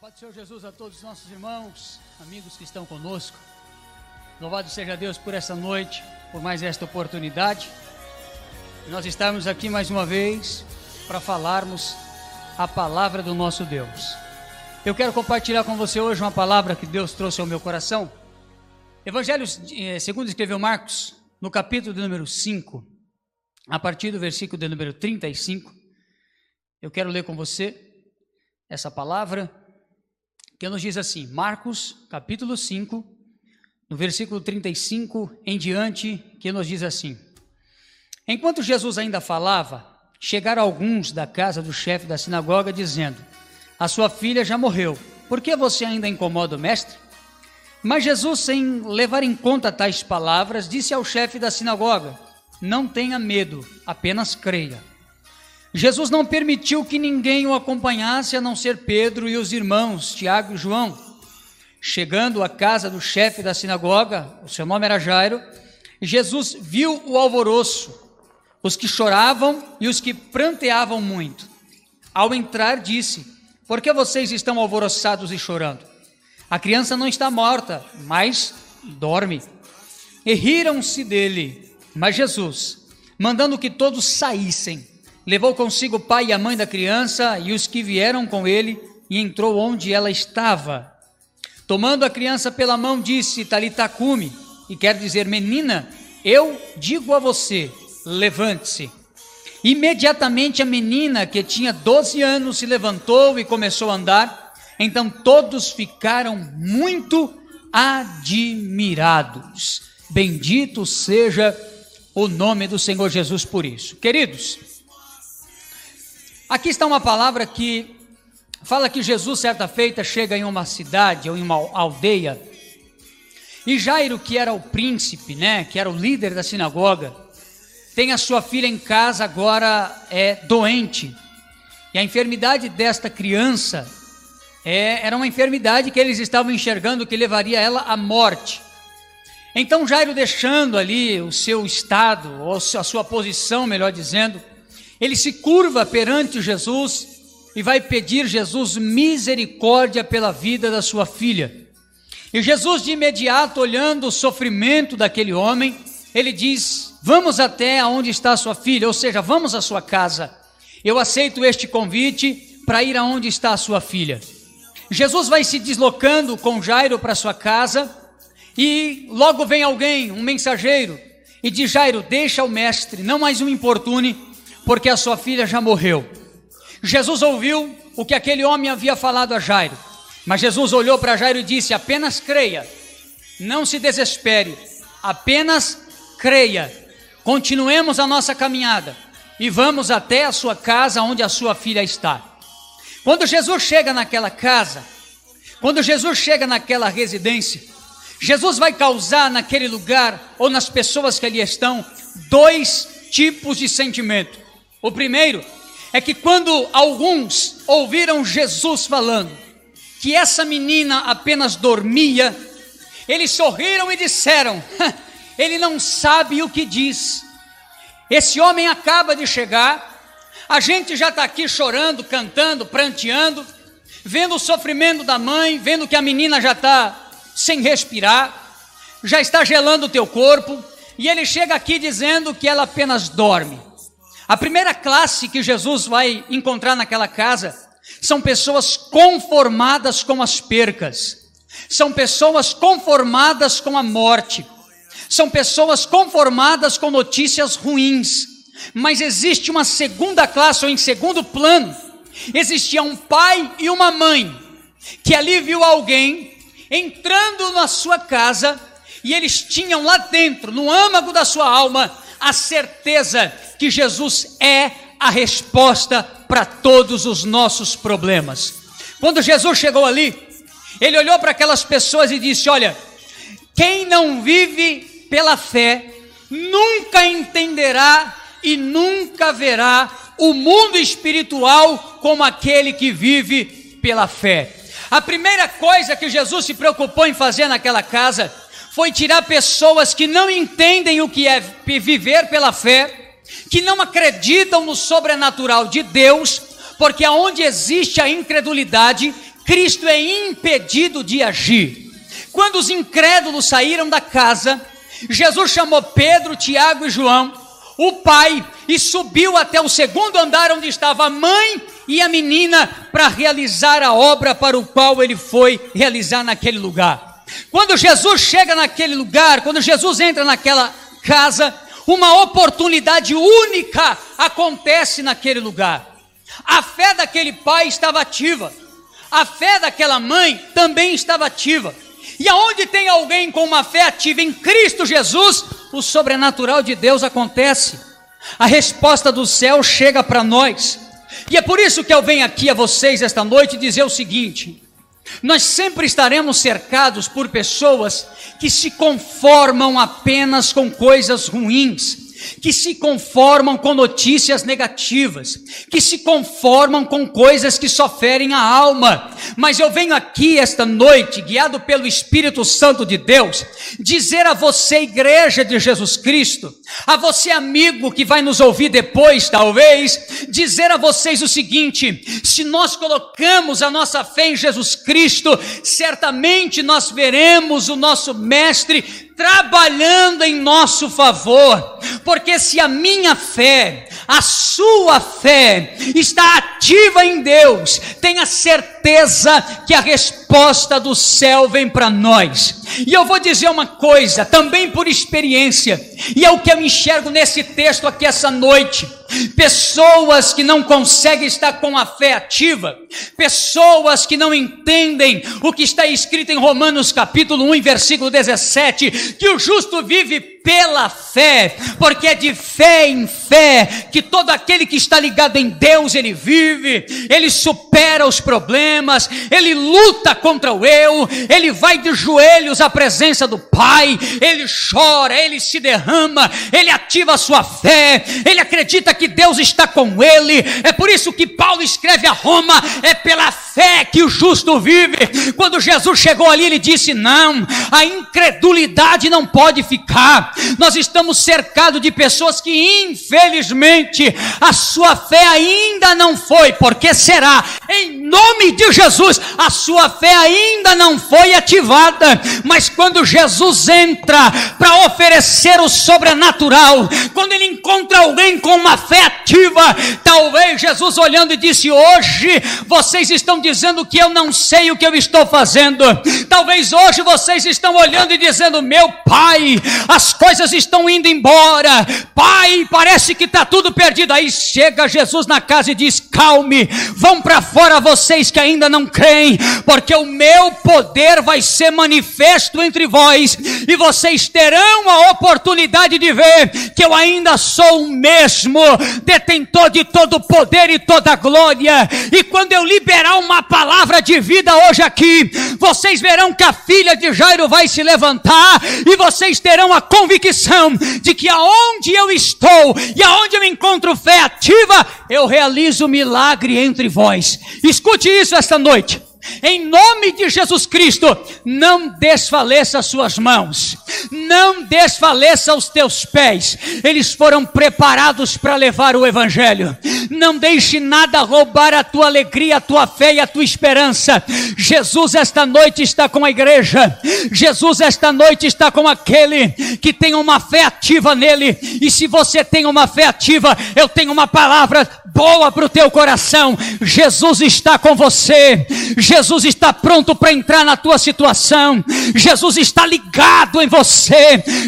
Pode Senhor Jesus a todos os nossos irmãos, amigos que estão conosco. Louvado seja Deus por essa noite, por mais esta oportunidade. Nós estamos aqui mais uma vez para falarmos a palavra do nosso Deus. Eu quero compartilhar com você hoje uma palavra que Deus trouxe ao meu coração. Evangelho eh, segundo escreveu Marcos, no capítulo de número 5, a partir do versículo de número 35. Eu quero ler com você essa palavra que nos diz assim, Marcos, capítulo 5, no versículo 35 em diante, que nos diz assim: Enquanto Jesus ainda falava, chegaram alguns da casa do chefe da sinagoga dizendo: A sua filha já morreu, por que você ainda incomoda o mestre? Mas Jesus, sem levar em conta tais palavras, disse ao chefe da sinagoga: Não tenha medo, apenas creia. Jesus não permitiu que ninguém o acompanhasse a não ser Pedro e os irmãos Tiago e João. Chegando à casa do chefe da sinagoga, o seu nome era Jairo, Jesus viu o alvoroço, os que choravam e os que pranteavam muito. Ao entrar, disse: Por que vocês estão alvoroçados e chorando? A criança não está morta, mas dorme. E riram-se dele. Mas Jesus, mandando que todos saíssem, levou consigo o pai e a mãe da criança e os que vieram com ele, e entrou onde ela estava. Tomando a criança pela mão, disse: Talitacume, e quer dizer, menina, eu digo a você, levante-se. Imediatamente a menina, que tinha 12 anos, se levantou e começou a andar. Então todos ficaram muito admirados. Bendito seja o nome do Senhor Jesus por isso. Queridos, Aqui está uma palavra que fala que Jesus, certa feita, chega em uma cidade ou em uma aldeia. E Jairo, que era o príncipe, né, que era o líder da sinagoga, tem a sua filha em casa, agora é doente. E a enfermidade desta criança é, era uma enfermidade que eles estavam enxergando que levaria ela à morte. Então Jairo, deixando ali o seu estado, ou a sua posição, melhor dizendo, ele se curva perante Jesus e vai pedir Jesus misericórdia pela vida da sua filha. E Jesus, de imediato, olhando o sofrimento daquele homem, ele diz: Vamos até aonde está sua filha, ou seja, vamos à sua casa. Eu aceito este convite para ir aonde está a sua filha. Jesus vai se deslocando com Jairo para sua casa e logo vem alguém, um mensageiro, e diz: Jairo, deixa o mestre, não mais um importune, porque a sua filha já morreu. Jesus ouviu o que aquele homem havia falado a Jairo, mas Jesus olhou para Jairo e disse: apenas creia, não se desespere, apenas creia. Continuemos a nossa caminhada e vamos até a sua casa onde a sua filha está. Quando Jesus chega naquela casa, quando Jesus chega naquela residência, Jesus vai causar naquele lugar ou nas pessoas que ali estão dois tipos de sentimento. O primeiro é que quando alguns ouviram Jesus falando que essa menina apenas dormia, eles sorriram e disseram: ele não sabe o que diz. Esse homem acaba de chegar, a gente já está aqui chorando, cantando, pranteando, vendo o sofrimento da mãe, vendo que a menina já está sem respirar, já está gelando o teu corpo, e ele chega aqui dizendo que ela apenas dorme. A primeira classe que Jesus vai encontrar naquela casa são pessoas conformadas com as percas, são pessoas conformadas com a morte, são pessoas conformadas com notícias ruins. Mas existe uma segunda classe, ou em segundo plano, existia um pai e uma mãe que ali viu alguém entrando na sua casa e eles tinham lá dentro, no âmago da sua alma, a certeza que Jesus é a resposta para todos os nossos problemas. Quando Jesus chegou ali, ele olhou para aquelas pessoas e disse: Olha, quem não vive pela fé nunca entenderá e nunca verá o mundo espiritual como aquele que vive pela fé. A primeira coisa que Jesus se preocupou em fazer naquela casa foi tirar pessoas que não entendem o que é viver pela fé, que não acreditam no sobrenatural de Deus, porque aonde existe a incredulidade, Cristo é impedido de agir. Quando os incrédulos saíram da casa, Jesus chamou Pedro, Tiago e João, o pai, e subiu até o segundo andar onde estava a mãe e a menina para realizar a obra para o qual ele foi realizar naquele lugar. Quando Jesus chega naquele lugar, quando Jesus entra naquela casa, uma oportunidade única acontece naquele lugar. A fé daquele pai estava ativa, a fé daquela mãe também estava ativa. E aonde tem alguém com uma fé ativa em Cristo Jesus, o sobrenatural de Deus acontece. A resposta do céu chega para nós. E é por isso que eu venho aqui a vocês esta noite dizer o seguinte: nós sempre estaremos cercados por pessoas que se conformam apenas com coisas ruins que se conformam com notícias negativas, que se conformam com coisas que só ferem a alma. Mas eu venho aqui esta noite, guiado pelo Espírito Santo de Deus, dizer a você, igreja de Jesus Cristo, a você, amigo que vai nos ouvir depois, talvez, dizer a vocês o seguinte: se nós colocamos a nossa fé em Jesus Cristo, certamente nós veremos o nosso Mestre trabalhando em nosso favor, porque se a minha fé, a sua fé está ativa em Deus, tenha certeza que a resposta do céu vem para nós. E eu vou dizer uma coisa, também por experiência, e é o que eu enxergo nesse texto aqui essa noite. Pessoas que não conseguem estar com a fé ativa, pessoas que não entendem o que está escrito em Romanos capítulo 1, versículo 17, que o justo vive pela fé, porque é de fé em fé que todo aquele que está ligado em Deus, ele vive, ele supera os problemas, ele luta contra o eu, ele vai de joelhos à presença do Pai, ele chora, ele se derrama, ele ativa a sua fé, ele acredita que Deus está com ele. É por isso que Paulo escreve a Roma, é pela fé que o justo vive. Quando Jesus chegou ali, ele disse: "Não, a incredulidade não pode ficar nós estamos cercados de pessoas que, infelizmente, a sua fé ainda não foi, porque será, em nome de Jesus, a sua fé ainda não foi ativada, mas quando Jesus entra para oferecer o sobrenatural, quando ele encontra alguém com uma fé ativa, talvez Jesus olhando e disse: Hoje vocês estão dizendo que eu não sei o que eu estou fazendo, talvez hoje vocês estão olhando e dizendo: Meu Pai, as coisas estão indo embora. Pai, parece que está tudo perdido. Aí chega Jesus na casa e diz: Calme, vão para fora vocês que ainda não creem, porque o meu poder vai ser manifesto entre vós, e vocês terão a oportunidade de ver que eu ainda sou o mesmo, detentor de todo o poder e toda a glória. E quando eu liberar uma palavra de vida hoje aqui, vocês verão que a filha de Jairo vai se levantar e vocês terão a convicção de que aonde eu estou e aonde eu encontro fé ativa, eu realizo milagre entre vós. Escute isso esta noite. Em nome de Jesus Cristo, não desfaleça as suas mãos, não desfaleça os teus pés, eles foram preparados para levar o Evangelho. Não deixe nada roubar a tua alegria, a tua fé e a tua esperança. Jesus, esta noite, está com a igreja, Jesus, esta noite, está com aquele que tem uma fé ativa nele, e se você tem uma fé ativa, eu tenho uma palavra boa para o teu coração. Jesus está com você. Jesus está pronto para entrar na tua situação. Jesus está ligado em você.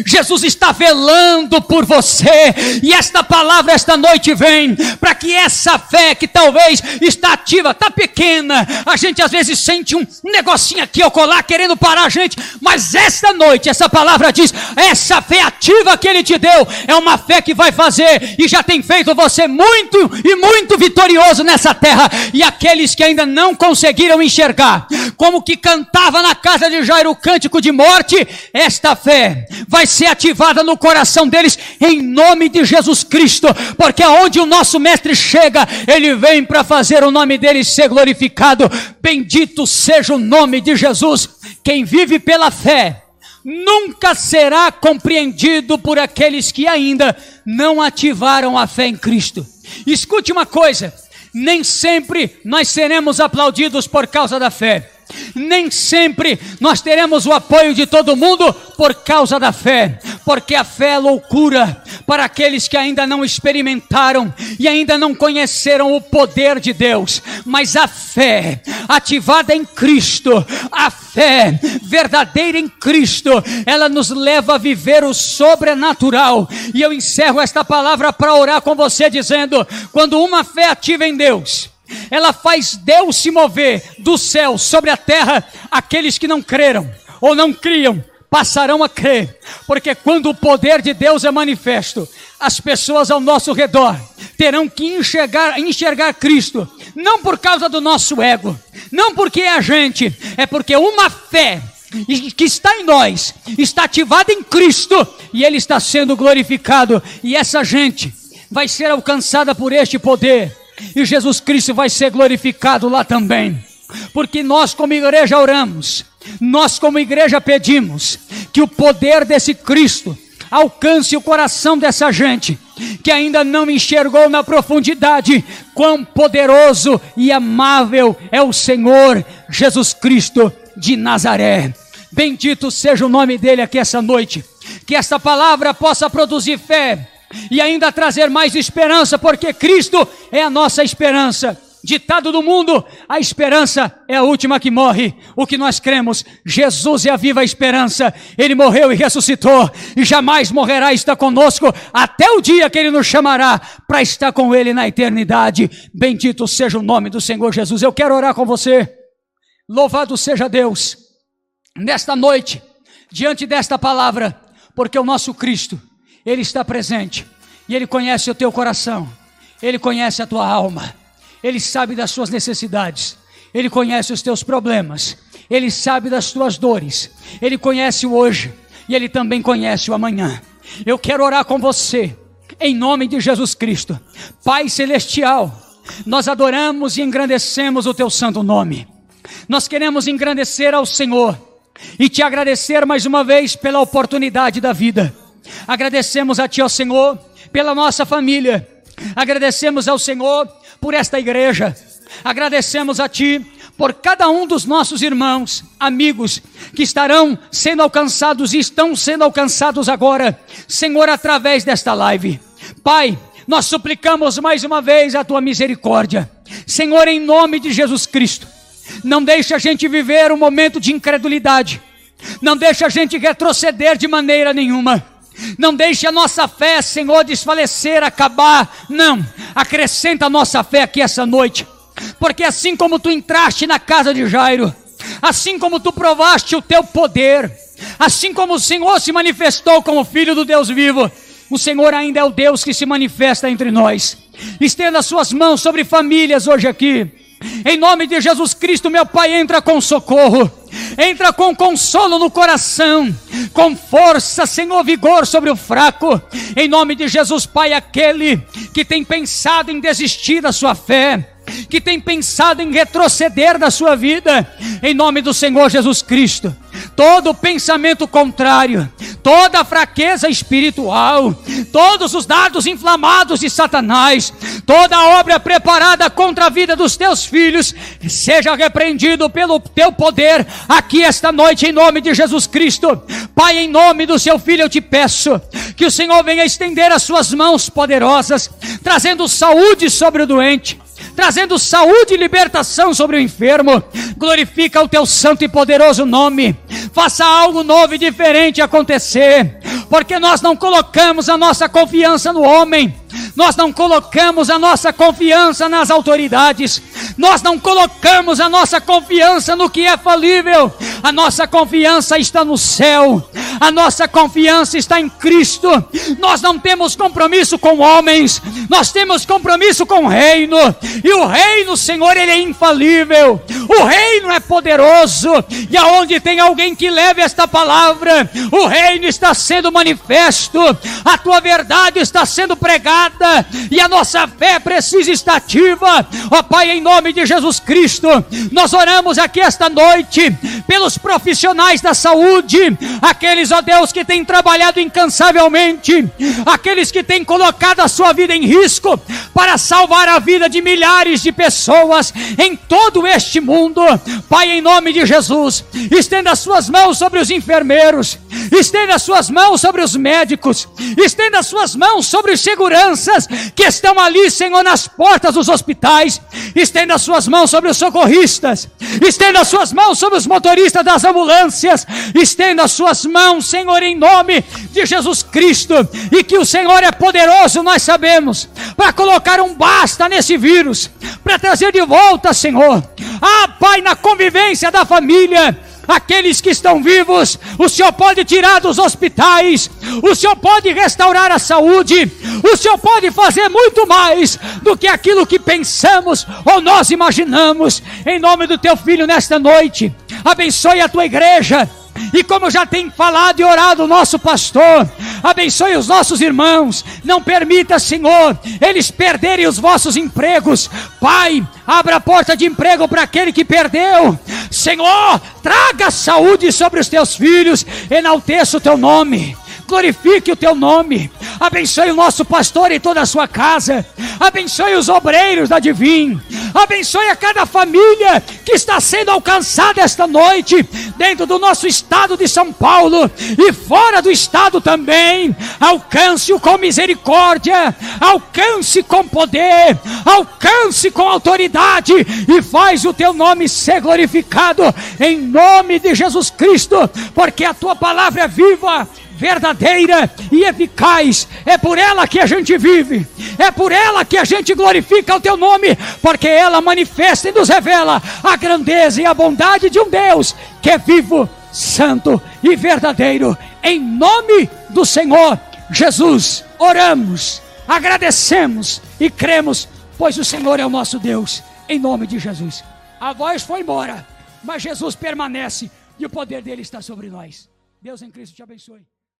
Jesus está velando por você. E esta palavra esta noite vem para que essa fé que talvez está ativa, está pequena. A gente às vezes sente um negocinho aqui ou colar querendo parar a gente, mas esta noite essa palavra diz: essa fé ativa que ele te deu é uma fé que vai fazer e já tem feito você muito e muito vitorioso nessa terra. E aqueles que ainda não conseguiram enxergar, como que cantava na casa de Jairo o cântico de morte, esta fé vai ser ativada no coração deles em nome de Jesus Cristo, porque aonde o nosso mestre chega, ele vem para fazer o nome dele ser glorificado. Bendito seja o nome de Jesus. Quem vive pela fé, nunca será compreendido por aqueles que ainda não ativaram a fé em Cristo. Escute uma coisa: Nem sempre nós seremos aplaudidos por causa da fé. Nem sempre nós teremos o apoio de todo mundo por causa da fé, porque a fé é loucura para aqueles que ainda não experimentaram e ainda não conheceram o poder de Deus, mas a fé ativada em Cristo, a fé verdadeira em Cristo, ela nos leva a viver o sobrenatural. E eu encerro esta palavra para orar com você dizendo: quando uma fé ativa em Deus, ela faz Deus se mover do céu sobre a terra, aqueles que não creram ou não criam passarão a crer, porque quando o poder de Deus é manifesto, as pessoas ao nosso redor terão que enxergar, enxergar Cristo, não por causa do nosso ego, não porque é a gente, é porque uma fé que está em nós está ativada em Cristo e Ele está sendo glorificado, e essa gente vai ser alcançada por este poder e Jesus Cristo vai ser glorificado lá também. Porque nós, como igreja, oramos, nós, como igreja, pedimos que o poder desse Cristo alcance o coração dessa gente que ainda não enxergou na profundidade quão poderoso e amável é o Senhor Jesus Cristo de Nazaré. Bendito seja o nome dele aqui essa noite. Que essa palavra possa produzir fé e ainda trazer mais esperança, porque Cristo é a nossa esperança. Ditado do mundo, a esperança é a última que morre. O que nós cremos, Jesus é a viva esperança. Ele morreu e ressuscitou e jamais morrerá, está conosco até o dia que ele nos chamará para estar com ele na eternidade. Bendito seja o nome do Senhor Jesus. Eu quero orar com você. Louvado seja Deus nesta noite, diante desta palavra, porque o nosso Cristo ele está presente. E Ele conhece o teu coração, Ele conhece a tua alma, Ele sabe das suas necessidades, Ele conhece os teus problemas, Ele sabe das tuas dores, Ele conhece o hoje. E Ele também conhece o amanhã. Eu quero orar com você, em nome de Jesus Cristo, Pai Celestial, nós adoramos e engrandecemos o teu santo nome. Nós queremos engrandecer ao Senhor e te agradecer mais uma vez pela oportunidade da vida. Agradecemos a Ti, ó Senhor, pela nossa família. Agradecemos ao Senhor por esta igreja. Agradecemos a Ti por cada um dos nossos irmãos, amigos, que estarão sendo alcançados e estão sendo alcançados agora, Senhor, através desta live. Pai, nós suplicamos mais uma vez a Tua misericórdia. Senhor, em nome de Jesus Cristo, não deixe a gente viver um momento de incredulidade. Não deixe a gente retroceder de maneira nenhuma. Não deixe a nossa fé, Senhor, desfalecer, acabar. Não. Acrescenta a nossa fé aqui essa noite. Porque assim como tu entraste na casa de Jairo, assim como tu provaste o teu poder, assim como o Senhor se manifestou como filho do Deus vivo, o Senhor ainda é o Deus que se manifesta entre nós. Estenda suas mãos sobre famílias hoje aqui. Em nome de Jesus Cristo, meu Pai, entra com socorro entra com consolo no coração, com força, Senhor, vigor sobre o fraco, em nome de Jesus, Pai, aquele que tem pensado em desistir da sua fé, que tem pensado em retroceder da sua vida, em nome do Senhor Jesus Cristo. Todo pensamento contrário, toda fraqueza espiritual, todos os dardos inflamados de Satanás, toda obra preparada contra a vida dos teus filhos, seja repreendido pelo teu poder aqui esta noite, em nome de Jesus Cristo. Pai, em nome do seu filho, eu te peço que o Senhor venha estender as suas mãos poderosas, trazendo saúde sobre o doente trazendo saúde e libertação sobre o enfermo. Glorifica o teu santo e poderoso nome. Faça algo novo e diferente acontecer, porque nós não colocamos a nossa confiança no homem, nós não colocamos a nossa confiança nas autoridades, nós não colocamos a nossa confiança no que é falível, a nossa confiança está no céu, a nossa confiança está em Cristo. Nós não temos compromisso com homens, nós temos compromisso com o reino, e o reino, Senhor, ele é infalível. O reino é poderoso, e aonde tem alguém que leve esta palavra, o reino está sendo manifesto, a tua verdade está sendo pregada, e a nossa fé precisa estar ativa. Ó Pai, em nome de Jesus Cristo, nós oramos aqui esta noite pelos profissionais da saúde, aqueles, ó Deus, que têm trabalhado incansavelmente, aqueles que têm colocado a sua vida em risco para salvar a vida de milhares de pessoas em todo este mundo. Pai, em nome de Jesus, estenda as suas mãos sobre os enfermeiros, estenda as suas mãos sobre os médicos, estenda as suas mãos sobre os seguranças que estão ali, Senhor, nas portas dos hospitais, estenda as suas mãos sobre os socorristas, estenda as suas mãos sobre os motoristas das ambulâncias, estenda as suas mãos, Senhor, em nome de Jesus Cristo, e que o Senhor é poderoso, nós sabemos, para colocar um basta nesse vírus, para trazer de volta, Senhor, ah, Pai, na convivência da família, aqueles que estão vivos, o Senhor pode tirar dos hospitais, o Senhor pode restaurar a saúde, o Senhor pode fazer muito mais do que aquilo que pensamos ou nós imaginamos. Em nome do teu filho nesta noite, abençoe a tua igreja e como já tem falado e orado o nosso pastor, abençoe os nossos irmãos. Não permita, Senhor, eles perderem os vossos empregos. Pai, abra a porta de emprego para aquele que perdeu. Senhor, traga saúde sobre os teus filhos. Enalteça o teu nome glorifique o teu nome, abençoe o nosso pastor e toda a sua casa, abençoe os obreiros da Divim, abençoe a cada família que está sendo alcançada esta noite, dentro do nosso estado de São Paulo e fora do estado também. Alcance-o com misericórdia, alcance com poder, alcance com autoridade e faz o teu nome ser glorificado em nome de Jesus Cristo, porque a tua palavra é viva verdadeira e eficaz. É por ela que a gente vive, é por ela que a gente glorifica o teu nome, porque ela manifesta e nos revela a grandeza e a bondade de um Deus que é vivo, santo e verdadeiro. Em nome do Senhor Jesus, oramos, agradecemos e cremos, pois o Senhor é o nosso Deus. Em nome de Jesus. A voz foi embora, mas Jesus permanece e o poder dele está sobre nós. Deus em Cristo te abençoe.